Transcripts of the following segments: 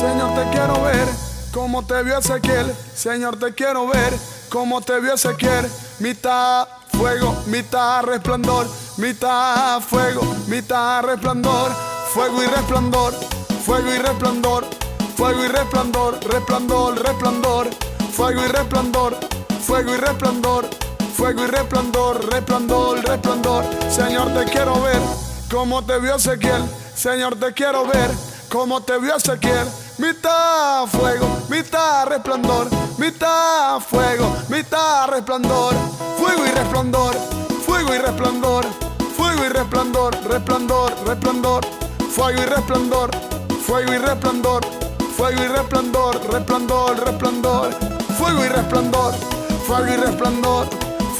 Señor, te quiero ver como te vio Ezequiel. Señor, te quiero ver como te vio Ezequiel. Mitad fuego, mitad resplandor, mitad fuego, mitad resplandor, fuego y resplandor, fuego y resplandor, fuego y resplandor, resplandor, resplandor, fuego y resplandor, fuego y resplandor, fuego y resplandor, resplandor, resplandor. Señor, te quiero ver como te vio Ezequiel. Señor, te quiero ver como te vio Ezequiel. Mitad fuego, mitad resplandor, mitad fuego, mitad resplandor, fuego y resplandor, fuego y resplandor, fuego y resplandor, resplandor, resplandor, fuego y resplandor, fuego y resplandor, fuego y resplandor, resplandor, resplandor, fuego y resplandor, fuego y resplandor,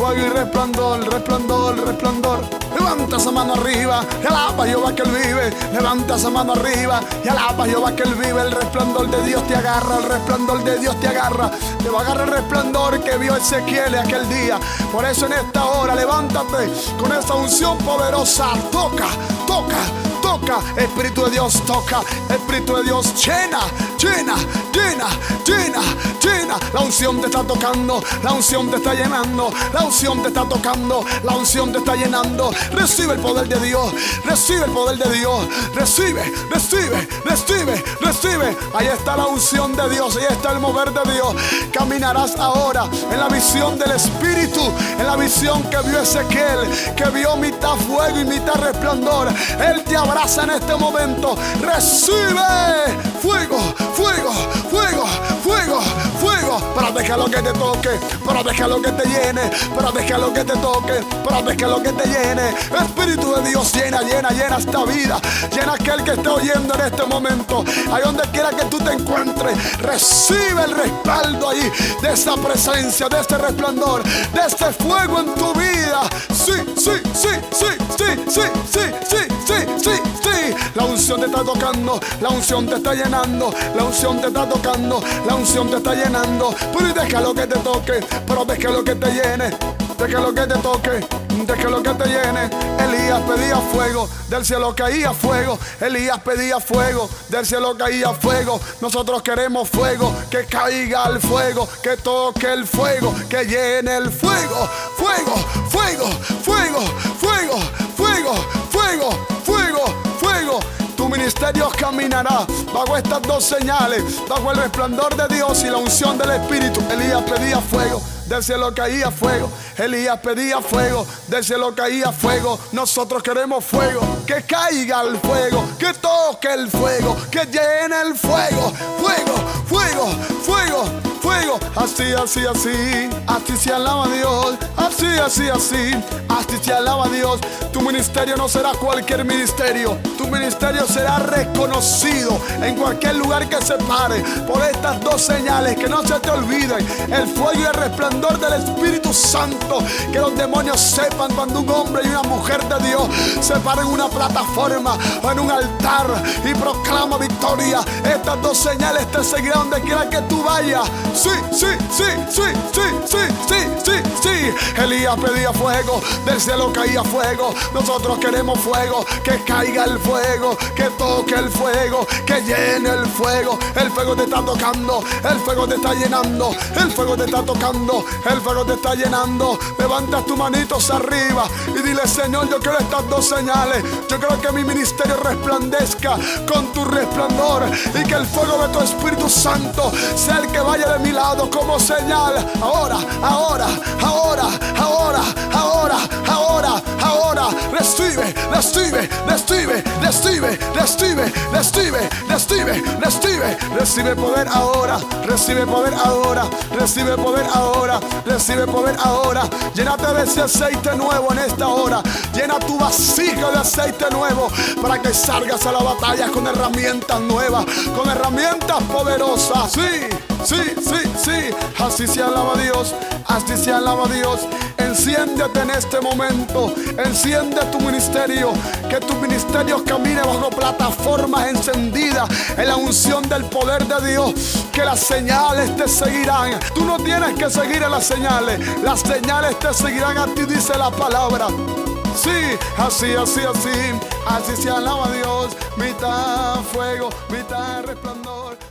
fuego y resplandor, resplandor, resplandor. Levanta esa mano arriba y alaba Jehová que él vive. Levanta esa mano arriba y alaba Jehová que él vive. El resplandor de Dios te agarra, el resplandor de Dios te agarra. Te va a agarrar el resplandor que vio Ezequiel aquel día. Por eso en esta hora levántate con esa unción poderosa. Toca, toca toca, Espíritu de Dios toca, Espíritu de Dios llena, llena, llena, llena, llena. La unción te está tocando, la unción te está llenando, la unción te está tocando, la unción te está llenando. Recibe el poder de Dios, recibe el poder de Dios, recibe, recibe, recibe, recibe. Ahí está la unción de Dios, ahí está el mover de Dios. Caminarás ahora en la visión del Espíritu, en la visión que vio Ezequiel, que vio mitad fuego y mitad resplandor. Él te habrá en este momento. Recibe fuego, fuego, fuego, fuego, fuego. Para dejar lo que te toque, para dejar lo que te llene, para dejar lo que te toque, para dejar lo que te llene. Espíritu de Dios llena, llena, llena esta vida. Llena aquel que está oyendo en este momento. Ahí donde quiera que tú te encuentres, recibe el respaldo ahí de esa presencia, de este resplandor, de este fuego en tu vida. Sí, sí, sí, sí, sí, sí, sí, sí, sí, sí. Sí, la unción te está tocando, la unción te está llenando, la unción te está tocando, la unción te está llenando. Pero deja lo que te toque, pero deja lo que te llene, deja lo que te toque, deja lo que te llene. Elías pedía fuego, del cielo caía fuego. Elías pedía fuego, del cielo caía fuego. Nosotros queremos fuego, que caiga el fuego, que toque el fuego, que llene el fuego, fuego, fuego, fuego, fuego, fuego, fuego, fuego ministerio caminará bajo estas dos señales, bajo el resplandor de Dios y la unción del Espíritu. Elías pedía fuego, del cielo caía fuego. Elías pedía fuego, del cielo caía fuego. Nosotros queremos fuego, que caiga el fuego, que toque el fuego, que llene el fuego, fuego, fuego, fuego Así, así, así. Así se alaba Dios. Así, así, así. Así se alaba Dios. Tu ministerio no será cualquier ministerio. Tu ministerio será reconocido en cualquier lugar que se pare por estas dos señales. Que no se te olviden. El fuego y el resplandor del Espíritu Santo. Que los demonios sepan cuando un hombre y una mujer de Dios se paren en una plataforma o en un altar y proclama victoria. Estas dos señales te seguirán donde quiera que tú vayas sí, sí, sí, sí, sí, sí, sí, sí, sí. Elías pedía fuego, del cielo caía fuego. Nosotros queremos fuego, que caiga el fuego, que toque el fuego, que llene el fuego. El fuego te está tocando, el fuego te está llenando, el fuego te está tocando, el fuego te está llenando. Levanta tus manitos arriba y dile, Señor, yo quiero estas dos señales. Yo quiero que mi ministerio resplandezca con tu resplandor y que el fuego de tu Espíritu Santo sea el que vaya de mi lado como señal. Ahora, ahora, ahora, ahora, ahora, ahora, ahora. Recibe, recibe, recibe, recibe, recibe, recibe, recibe, recibe. Recibe poder ahora, recibe poder ahora, recibe poder ahora, recibe poder ahora. Llénate de ese aceite nuevo en esta hora. Llena tu vasija de aceite nuevo para que salgas a la batalla con herramientas nuevas, con herramientas poderosas. Sí, sí, sí, sí. Así se alaba Dios, así se alaba Dios. Enciéndete en este momento, enciende tu ministerio, que tu ministerio camine bajo plataformas encendidas en la unción del poder de Dios, las señales te seguirán. Tú no tienes que seguir a las señales, las señales te seguirán a ti, dice la palabra. Sí, así, así, así, así se alaba Dios, mitad fuego, mitad resplandor.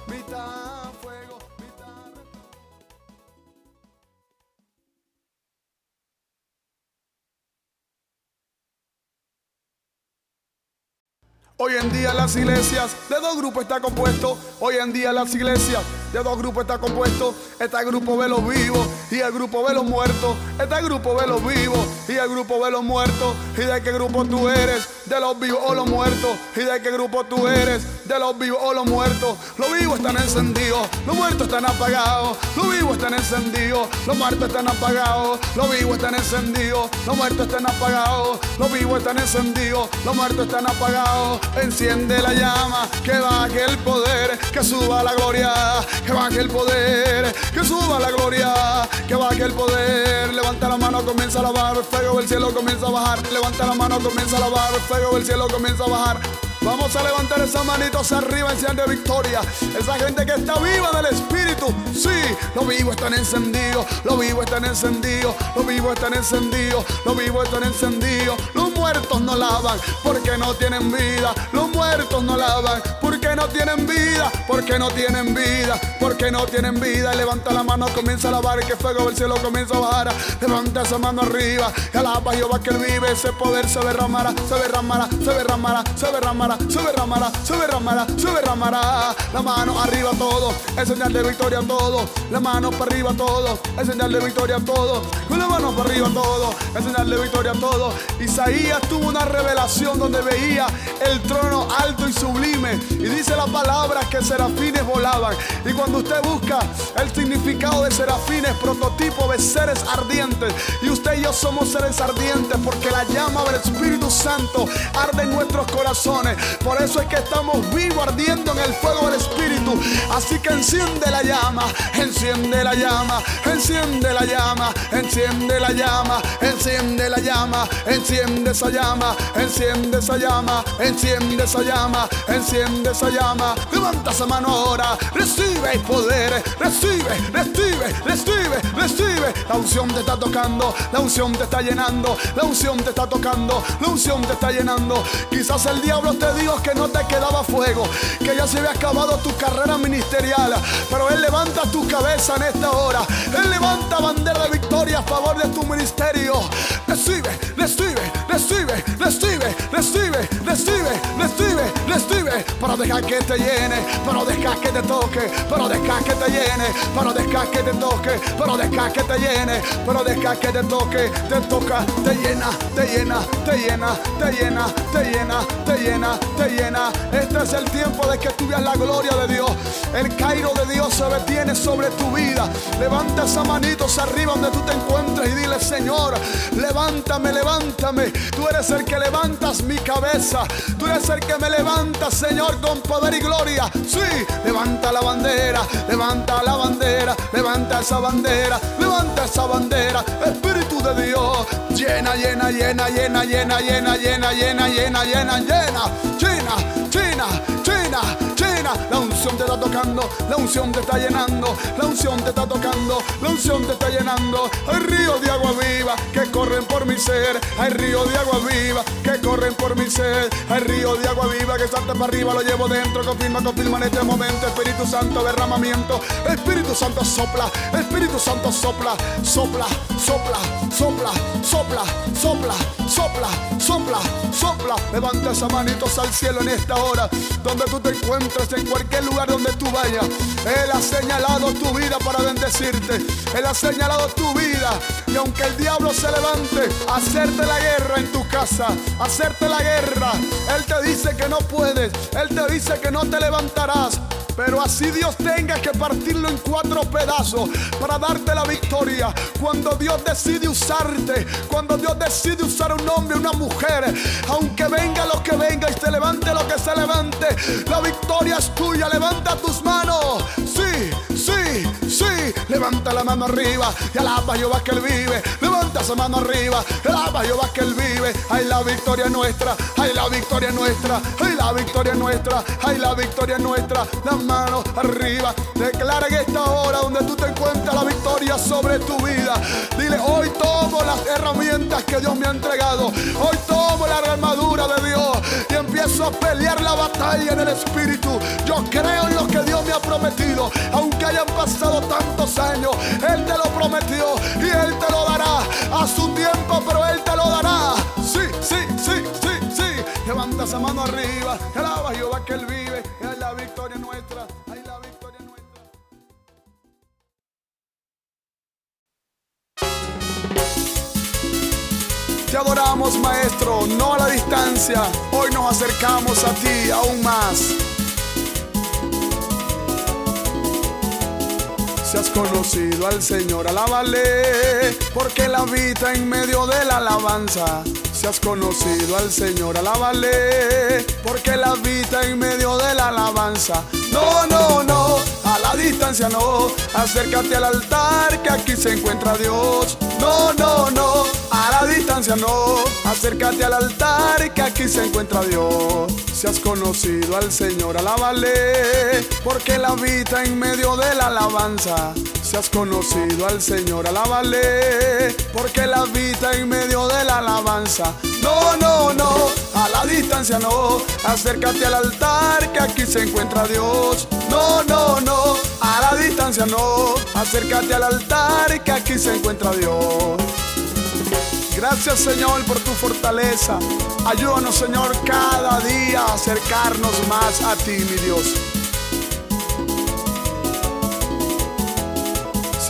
Hoy en día las iglesias de dos grupos está compuesto. Hoy en día las iglesias de dos grupos está compuesto. Está el grupo de los vivos y el grupo de los muertos. Está el grupo de los vivos y el grupo de los muertos. ¿Y de qué grupo tú eres? De los vivos o los muertos. ¿Y de qué grupo tú eres? De los vivos o los muertos. Los vivos están encendidos, los muertos están apagados. Los vivos están encendidos, los muertos están apagados. Los vivos están encendidos, los muertos están apagados. Los vivos están encendidos, los muertos están apagados. Enciende la llama, que baje el poder, que suba la gloria, que baje el poder, que suba la gloria, que baje el poder. Levanta la mano, comienza a lavar, fuego del cielo comienza a bajar. Levanta la mano, comienza a lavar, fuego del cielo comienza a bajar. Vamos a levantar esas manitos arriba en señal de victoria. Esa gente que está viva del Espíritu. Sí, los vivos están encendidos. Los vivos están encendidos. Los vivos están encendidos. Los vivos están encendidos. Los muertos no lavan porque no tienen vida. Los muertos no lavan porque no tienen vida. Porque no tienen vida. Porque no tienen vida. Levanta la mano, comienza a lavar. Que fuego del cielo comienza a bajar. Levanta esa mano arriba. Que alaba Jehová que él vive. Ese poder se derramará. Se derramará. Se derramará. Se derramará se derramará, se derramará, se derramará. La mano arriba todo, es victoria todo. La mano para arriba todo, es victoria todo. Con la mano para arriba todo, es señal victoria todo. Isaías tuvo una revelación donde veía el trono alto y sublime. Y dice la palabra que serafines volaban. Y cuando usted busca el significado de serafines, prototipo de seres ardientes. Y usted y yo somos seres ardientes porque la llama del Espíritu Santo arde en nuestros corazones. Por eso es que estamos vivos ardiendo en el fuego del Espíritu. Así que enciende la llama, enciende la llama, enciende la llama, enciende la llama, enciende la llama, enciende esa llama, enciende esa llama, enciende esa llama, enciende esa llama. Levanta esa mano ahora, recibe el poder, recibe, recibe, recibe, recibe. La unción te está tocando, la unción te está llenando, la unción te está tocando, la unción te está llenando. Quizás el diablo te Dios que no te quedaba fuego, que ya se había acabado tu carrera ministerial, pero Él levanta tu cabeza en esta hora. Él levanta bandera de victoria a favor de tu ministerio. Recibe, recibe, recibe, recibe, recibe, recibe, recibe, recibe, para dejar que te llene, para dejar que te toque, para dejar que te llene, para dejar que te toque, para dejar que te llene, para dejar que te toque, te toca, te llena, te llena, te llena, te llena, te llena, te llena, te llena. Este es el tiempo de que tú veas la gloria de Dios. El Cairo de Dios se detiene sobre tu vida. Levanta esa arriba donde tú te encuentres y dile, Señor, levántame, levántame. Tú eres el que levantas mi cabeza. Tú eres el que me levantas, Señor, con poder y gloria. Sí, levanta la bandera, levanta la bandera, levanta esa bandera, levanta esa bandera. Espíritu de Dios, llena, llena, llena, llena, llena, llena, llena, llena, llena, llena, llena. China, China. La unción te está tocando, la unción te está llenando, la unción te está tocando, la unción te está llenando. Hay ríos de agua viva que corren por mi ser. Hay ríos de agua viva que corren por mi ser. Hay ríos de agua viva que salta para arriba, lo llevo dentro. Confirma, confirma en este momento. Espíritu Santo, derramamiento. Espíritu Santo sopla, Espíritu Santo sopla, sopla, sopla, sopla, sopla, sopla, sopla, sopla, sopla. Levanta esa manito al cielo en esta hora, donde tú te encuentres, en cualquier lugar donde tú vayas. Él ha señalado tu vida para bendecirte. Él ha señalado tu vida. Y aunque el diablo se levante hacerte la guerra en tu casa, hacerte la guerra, Él te dice que no puedes. Él te dice que no te levantarás. Pero así Dios tenga que partirlo en cuatro pedazos para darte la victoria. Cuando Dios decide usarte, cuando Dios decide usar un hombre, una mujer, aunque venga lo que venga y se levante lo que se levante, la victoria es tuya. Levanta tus manos. Sí, sí, sí. Levanta la mano arriba y alaba Jehová que él vive. Levanta esa mano arriba y alaba Jehová que él vive. Hay la victoria nuestra, hay la victoria nuestra, hay la victoria nuestra, hay la victoria nuestra mano arriba. Declara en esta hora donde tú te encuentras la victoria sobre tu vida. Dile, hoy tomo las herramientas que Dios me ha entregado. Hoy tomo la armadura de Dios y empiezo a pelear la batalla en el Espíritu. Yo creo en lo que Dios me ha prometido. Hayan pasado tantos años, Él te lo prometió y Él te lo dará a su tiempo, pero Él te lo dará. Sí, sí, sí, sí, sí. Levanta esa mano arriba, Alábala que Él vive, es la victoria nuestra, ay la victoria nuestra. Te adoramos, Maestro, no a la distancia. Hoy nos acercamos a ti aún más. Si has conocido al Señor, alábale, porque Él habita en medio de la alabanza. Si has conocido al Señor, alábale, porque Él habita en medio de la alabanza. No, no, no, a la distancia no, acércate al altar que aquí se encuentra Dios. No, no, no, a la distancia no, acércate al altar que aquí se encuentra Dios. Si has conocido al Señor, alábale, porque Él habita en medio de la alabanza. Si has conocido al Señor, alábale, porque Él habita en medio de la alabanza. No, no, no, a la distancia no, acércate al altar que aquí se encuentra Dios. No, no, no, a la distancia no, acércate al altar que aquí se encuentra Dios. Gracias Señor por tu fortaleza. Ayúdanos Señor cada día a acercarnos más a ti, mi Dios.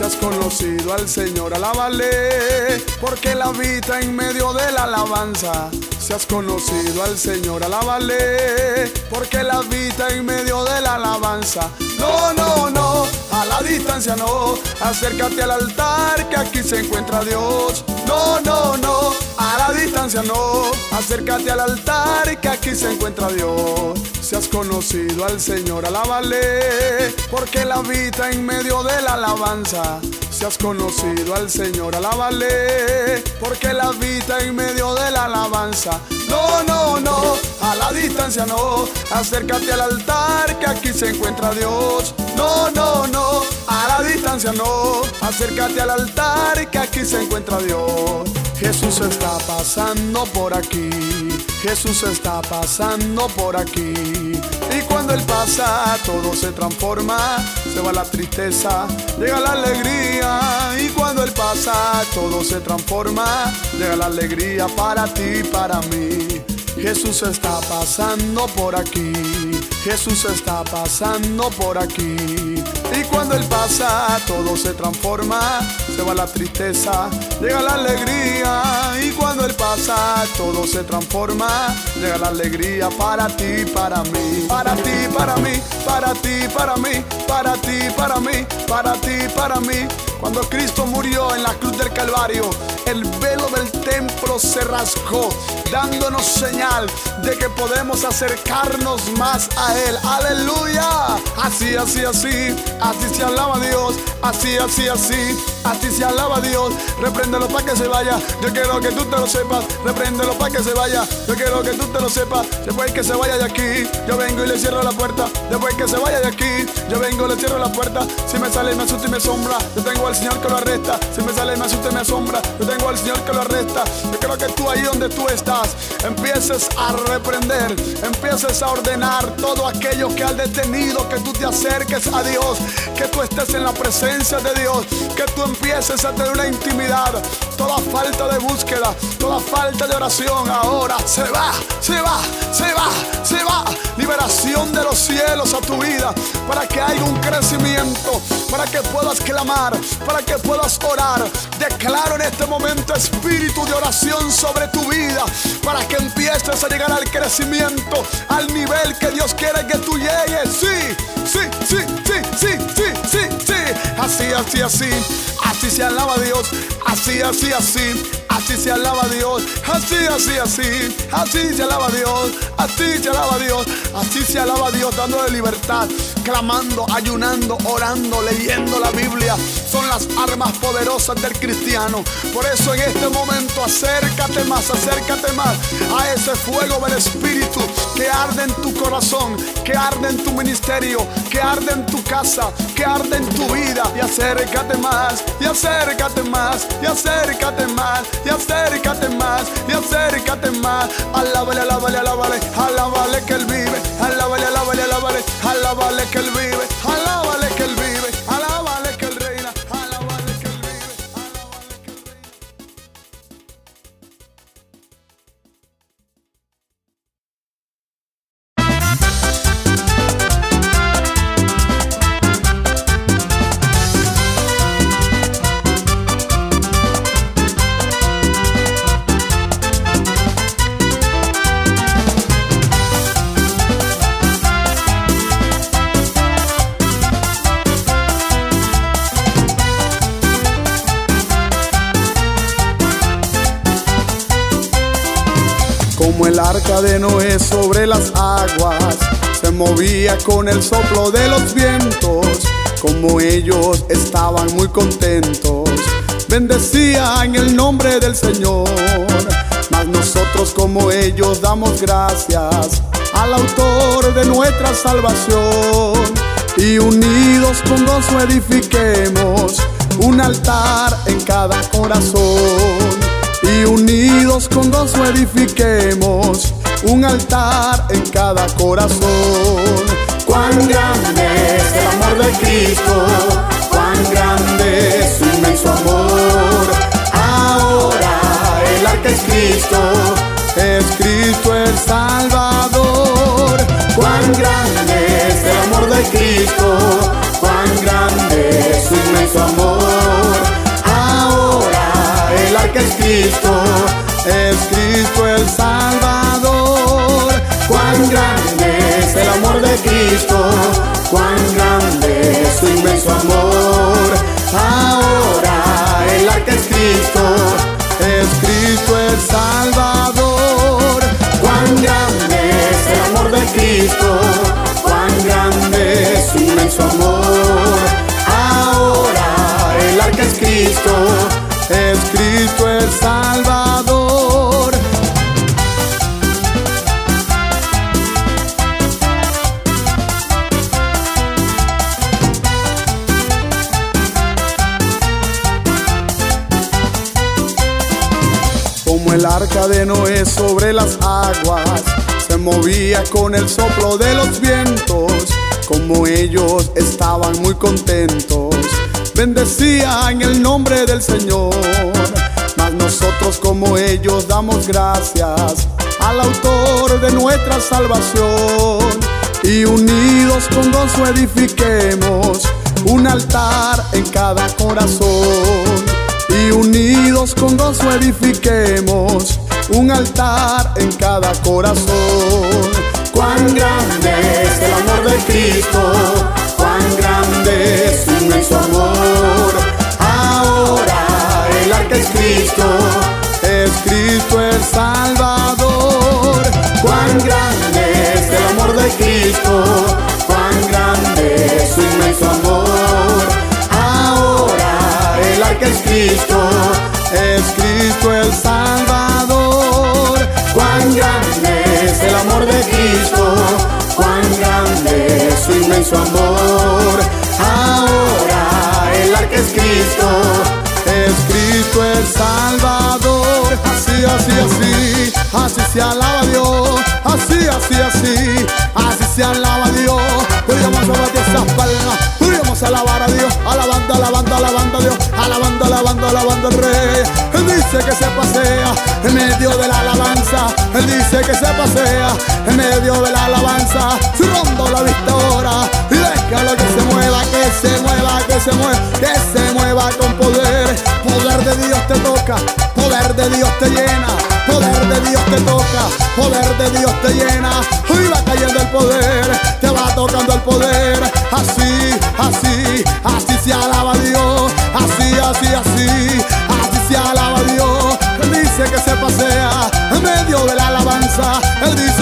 Si has conocido al Señor, alábale, porque Él habita en medio de la alabanza. Si has conocido al Señor, alábale, porque Él habita en medio de la alabanza. No, no, no, a la distancia no, acércate al altar que aquí se encuentra Dios. No, no, no, a la distancia no, acércate al altar que aquí se encuentra Dios. Si has conocido al Señor, alábale, porque Él habita en medio de la alabanza. Si has conocido al Señor, alábale, porque Él habita en medio de la alabanza. No, no, no, a la distancia no, acércate al altar que aquí se encuentra Dios. No, no, no, a la distancia no, acércate al altar que aquí se encuentra Dios. Jesús está pasando por aquí, Jesús está pasando por aquí. Y cuando Él pasa, todo se transforma, se va la tristeza, llega la alegría. Y cuando Él pasa, todo se transforma, llega la alegría para ti, para mí. Jesús está pasando por aquí, Jesús está pasando por aquí. Y cuando Él pasa, todo se transforma, se va la tristeza, llega la alegría. Y cuando Él pasa, todo se transforma, llega la alegría para ti, para mí. Para ti, para mí, para ti, para mí, para ti, para mí, para ti, para mí. Cuando Cristo murió en la cruz del Calvario, el velo del templo se rasgó, dándonos señal de que podemos acercarnos más a Él. Aleluya. Así, así, así, así se alaba Dios. Así, así, así, así se alaba Dios. Repréndelo para que se vaya. Yo quiero que tú te lo sepas. Repréndelo para que se vaya. Yo quiero que tú te lo sepas. Después que se vaya de aquí, yo vengo y le cierro la puerta. Después que se vaya de aquí, yo vengo y le cierro la puerta. Si me sale, me asusta y me sombra. Yo tengo al Señor que lo arresta. Si me sale, me asusta y me asombra. Yo tengo al Señor que lo arresta. Yo quiero que tú ahí donde tú estás empieces a reprender, empieces a ordenar todo aquello que ha detenido que tú te acerques a Dios, Dios que tú estés en la presencia de Dios, que tú empieces a tener una intimidad. Toda falta de búsqueda, toda falta de oración ahora se va, se va, se va, se va. Liberación de los cielos a tu vida para que haya un crecimiento, para que puedas clamar, para que puedas orar. Declaro en este momento espíritu de oración sobre tu vida para que empieces a llegar al crecimiento, al nivel que Dios quiere que tú llegues. Sí, sí, sí, sí, sí, sí, sí, sí. Así, así, así. Así se alaba Dios. Así, así, así. Así se alaba Dios. Así, así, así. Así se alaba Dios. Así se alaba Dios. Así se alaba a Dios dándole libertad. Clamando, ayunando, orando, leyendo la Biblia. Son las armas poderosas del cristiano. Por eso en este momento acércate más, acércate más a ese fuego del Espíritu que arde en tu corazón, que arde en tu ministerio, que arde en tu casa, que arde en tu vida. Y acércate más, y acércate más, y acércate más, y acércate más, y acércate más. Alábale, alábale, alábale, alábale que Él vive. Alábale, alábale, alábale, alábale que Él vive. Alábale Como el arca de Noé sobre las aguas, se movía con el soplo de los vientos. Como ellos estaban muy contentos, bendecían el nombre del Señor. Mas nosotros como ellos damos gracias al autor de nuestra salvación. Y unidos con gozo edifiquemos un altar en cada corazón. Y unidos con gozo edifiquemos un altar en cada corazón. Cuán grande es el amor de Cristo, cuán grande es su inmenso amor. Cuán grande es su inmenso amor. Ahora el arca es Cristo, es Cristo el Salvador. Cuán grande es el amor de Cristo, cuán grande es su inmenso amor. Ahora el arca es Cristo, El arca de Noé sobre las aguas, se movía con el soplo de los vientos. Como ellos estaban muy contentos, bendecían el nombre del Señor. Mas nosotros como ellos damos gracias al autor de nuestra salvación. Y unidos con gozo edifiquemos un altar en cada corazón. Y unidos con gozo edifiquemos un altar en cada corazón. cuán grande es el amor de Cristo, cuán grande es su inmenso amor. Ahora el arca es Cristo, Es Cristo el Salvador. cuán grande es el amor de Cristo, cuán grande es Cristo, Es Cristo el Salvador. cuán grande es el amor de Cristo, cuán grande es su inmenso amor. Ahora el arca es Cristo, Es Cristo el Salvador. Así, así, así. Así se alaba Dios. Así, así, así. Así se alaba Dios. Podríamos batir esas palmas. Alabar a Dios. Alabando, alabando, alabando a Dios. Alabando, alabando, alabando al Rey. Él dice que se pasea en medio de la alabanza. Él dice que se pasea en medio de la alabanza. Rondo la vista ahora. Y déjalo que se mueva, que se mueva, que se mueva, que se mueva con poder. Poder de Dios te toca, poder de Dios te llena, poder de Dios te toca, poder de Dios te llena.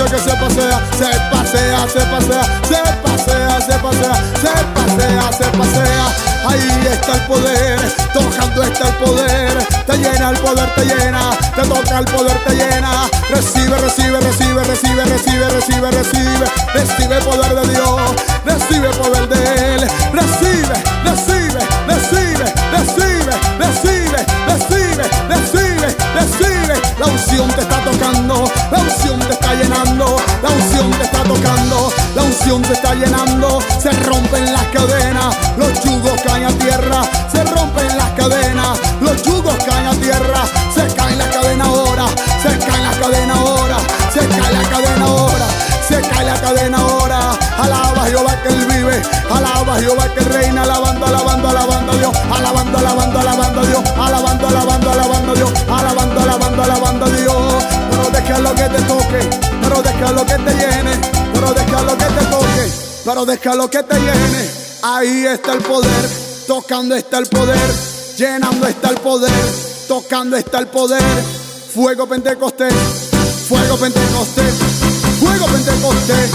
Que se pasea, se pasea, se pasea, se pasea, se pasea, se pasea, se pasea. Ahí está el poder, tocando está el poder. Te llena el poder, te llena, te toca el poder, te llena. Recibe, recibe, recibe, recibe, recibe, recibe, recibe. Recibe poder de Dios, recibe poder de Él. Recibe, recibe, recibe, recibe, recibe, recibe, recibe, recibe. La unción te está tocando, la unción te está llenando, la unción te está tocando, la unción te está llenando. Se rompen las cadenas, los yugos caen a tierra, se rompen las cadenas, los yugos caen a tierra, se cae la cadena ahora, se cae la cadena ahora, se cae la cadena ahora, se cae la cadena ahora. Alaba Jehová que él vive, alaba Jehová que reina, alabando, alabando, alabando a Dios, alabando, alabando, alabando a Dios, alabando, alabando, alabando a Dios, alabando, alabando, a Dios. Pero déjalo que te toque, pero déjalo que te llene, pero déjalo que te toque, pero déjalo que te llene. Ahí está el poder, tocando está el poder, llenando está el poder, tocando está el poder. Fuego Pentecostés, Fuego Pentecostés, fuego Pentecostés,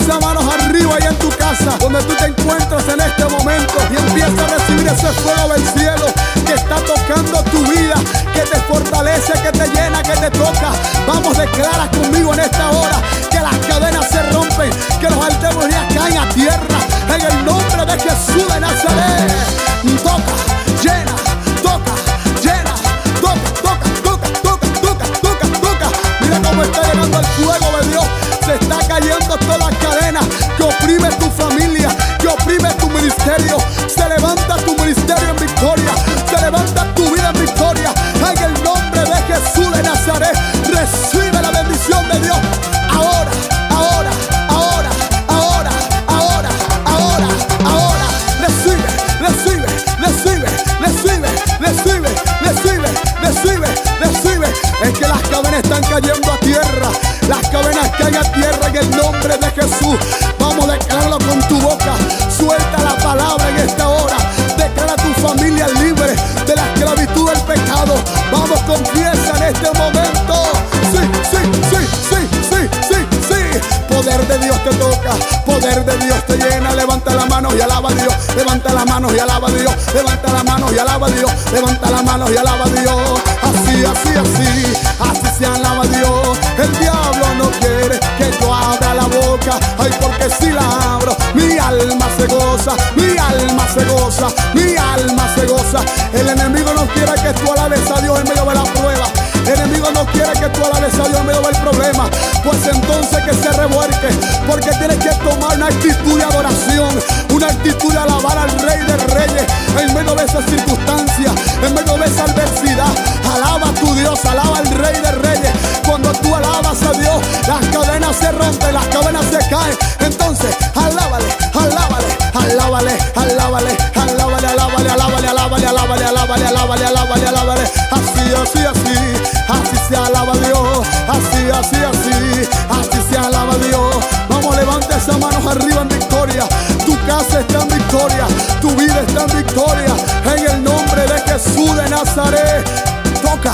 Esas manos arriba ahí en tu casa, donde tú te encuentras en este momento y empieza a recibir ese fuego del cielo que está tocando tu vida, que te fortalece, que te llena, que te toca. Vamos, declara conmigo en esta hora que las cadenas se rompen, que los altemos caen a tierra en el nombre de Jesús de Nazaret. Están cayendo a tierra. Las cadenas caen a tierra en el nombre de Jesús. Vamos a declararlo con tu boca. Suelta la palabra en esta hora. Declara a tu familia libre de la esclavitud del pecado. Vamos, confiesa en este momento. Sí, sí, sí, sí, sí, sí, sí. Poder de Dios te toca. Poder de Dios te llena. Levanta la mano y alaba a Dios. Levanta la mano y alaba a Dios. Levanta la mano y alaba a Dios. Levanta la mano y alaba a Dios. Así, así, así. Así alaba Dios. El diablo no quiere que yo abra la boca. Ay, porque si la abro, mi alma se goza. Mi alma se goza. Mi alma se goza. El enemigo no quiere que tú alabes a Dios en medio de la prueba. El enemigo no quiere que tú alabes a Dios en medio del problema. Pues entonces que se revuelque. Porque tienes que tomar una actitud de adoración. Una actitud de alabar al Rey de Reyes. En medio de esa circunstancia. En medio de esa adversidad. Alaba a tu Dios. Alaba al Rey Dios, las cadenas se rompen, las cadenas se caen. Entonces, alábale, alábale, alábale, alábale, alábale, alábale, alábale, alábale, alábale, alábale, alábale, alábale, alábale. Así, así, así, así se alaba Dios. Así, así, así, así se alaba Dios. Vamos, levanta esas manos arriba en victoria. Tu casa está en victoria, tu vida está en victoria. En el nombre de Jesús de Nazaret. Toca,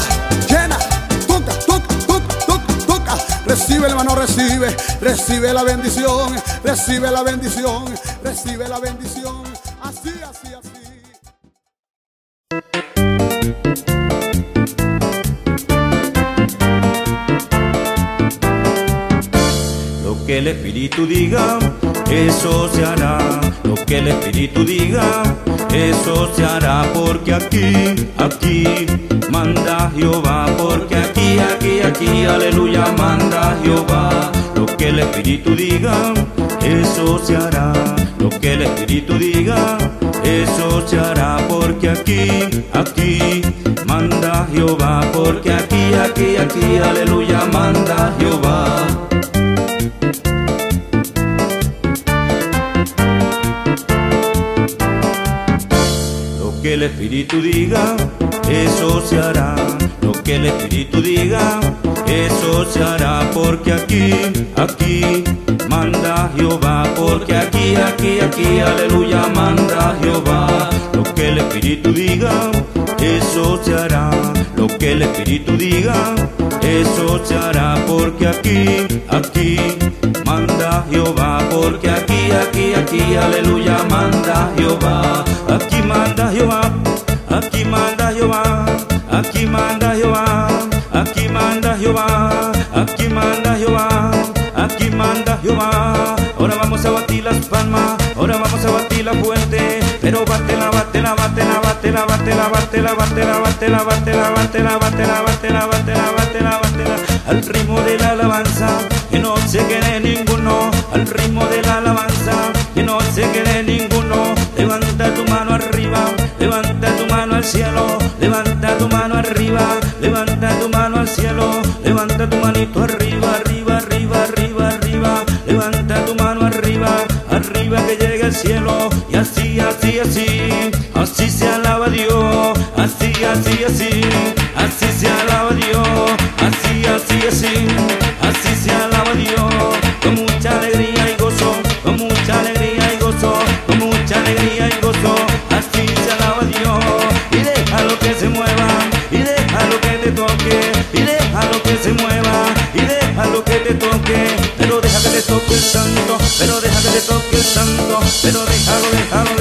Recibe, hermano, recibe, recibe la bendición, recibe la bendición, recibe la bendición. Así, así, así. Lo que el Espíritu diga, eso se hará. Que el Espíritu diga, eso se hará. Porque aquí, aquí manda Jehová. Porque aquí, aquí, aquí, aleluya, manda Jehová. Lo que el Espíritu diga, eso se hará. Lo que el Espíritu diga, eso se hará. Porque aquí, aquí manda Jehová. Porque aquí, aquí, aquí, aleluya, manda Jehová. Que el Espíritu diga, eso se hará. Lo que el Espíritu diga, eso se hará. Porque aquí, aquí manda Jehová. Porque aquí, aquí, aquí, aleluya, manda Jehová. Lo que el Espíritu diga, eso se hará. Lo que el Espíritu diga, eso se hará. Porque aquí, aquí Jehová. Porque aquí, aquí, aquí, aleluya, manda Jehová. Aquí manda Jehová. Aquí manda Jehová, aquí manda Jehová, aquí manda Jehová, aquí manda Jehová, aquí manda Jehová. Ahora vamos a batir las palmas, ahora vamos a batir la fuente, pero bátela, bátela, bátela, bátela, bátela, bátela, bátela, bátela, bátela, bátela, bátela, bátela, bátela, bátela, bátela, al ritmo de la alabanza, que no se quede ninguno, cielo, levanta tu mano arriba, levanta tu mano al cielo, levanta tu manito arriba, arriba, arriba, arriba, arriba, levanta tu mano arriba, arriba que llegue al cielo, santo, pero déjalo, déjalo,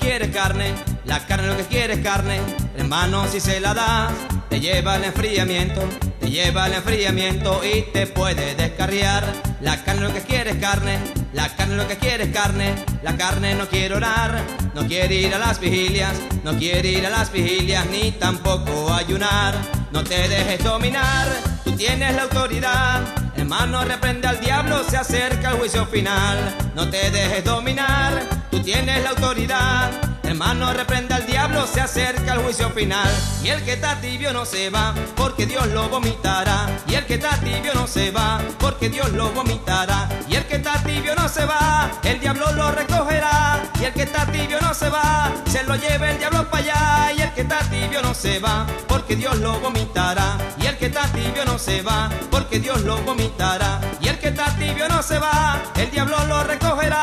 quiere carne, la carne lo que quiere es carne. Hermano, si se la das, te lleva al enfriamiento, te lleva al enfriamiento y te puede descarriar. La carne lo que quiere es carne, la carne lo que quiere es carne. La carne no quiere orar, no quiere ir a las vigilias, no quiere ir a las vigilias ni tampoco ayunar. No te dejes dominar, tú tienes la autoridad. Hermano, reprende al diablo, se acerca el juicio final. No te dejes dominar, tú tienes la autoridad. Hermano, reprende al diablo, se acerca el juicio final. Y el que está tibio no se va, porque Dios lo vomitará. Y el que está tibio no se va, porque Dios lo vomitará. Y el que está tibio no se va, el diablo lo recogerá. Y el que está tibio no se va, se lo lleva el diablo para allá. Y el que está tibio no se va, porque Dios lo vomitará. Y el que está tibio no se va, porque Dios lo vomitará. Y el que está tibio no se va, el diablo lo recogerá.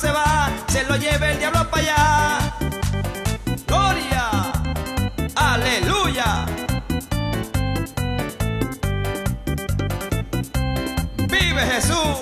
Se va, se lo lleva el diablo para allá. Gloria, aleluya. Vive Jesús.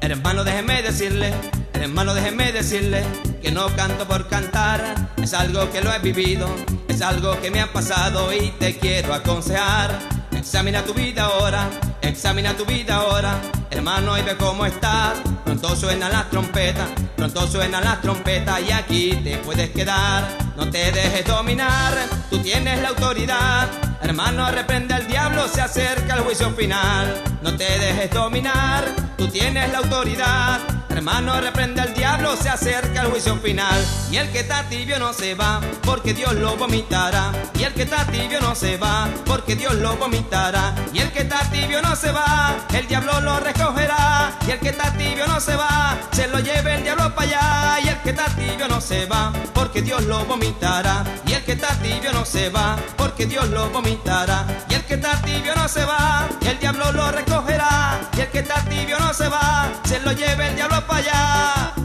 Hermano, déjeme decirle, hermano, déjeme decirle que no canto por cantar, es algo que lo he vivido, es algo que me ha pasado y te quiero aconsejar. Examina tu vida ahora, examina tu vida ahora, hermano, y ve cómo estás. Pronto suenan las trompetas, pronto suenan las trompetas y aquí te puedes quedar. No te dejes dominar, tú tienes la autoridad. Hermano, reprende al diablo, se acerca el juicio final. No te dejes dominar, tú tienes la autoridad. Hermano, reprende al diablo, se acerca el juicio final. Y el que está tibio no se va, porque Dios lo vomitará. Y el que está tibio no se va, porque Dios lo vomitará. Y el que está tibio no se va, el diablo lo recogerá. Y el que está tibio no se va, se lo lleva el diablo para allá. Y el que está tibio no se va, porque Dios lo vomitará. Y el que está tibio no se va, porque Dios lo vomitará. Y el que está tibio no se va, el diablo lo recogerá. Que está tibio no se va, se lo lleva el diablo para allá.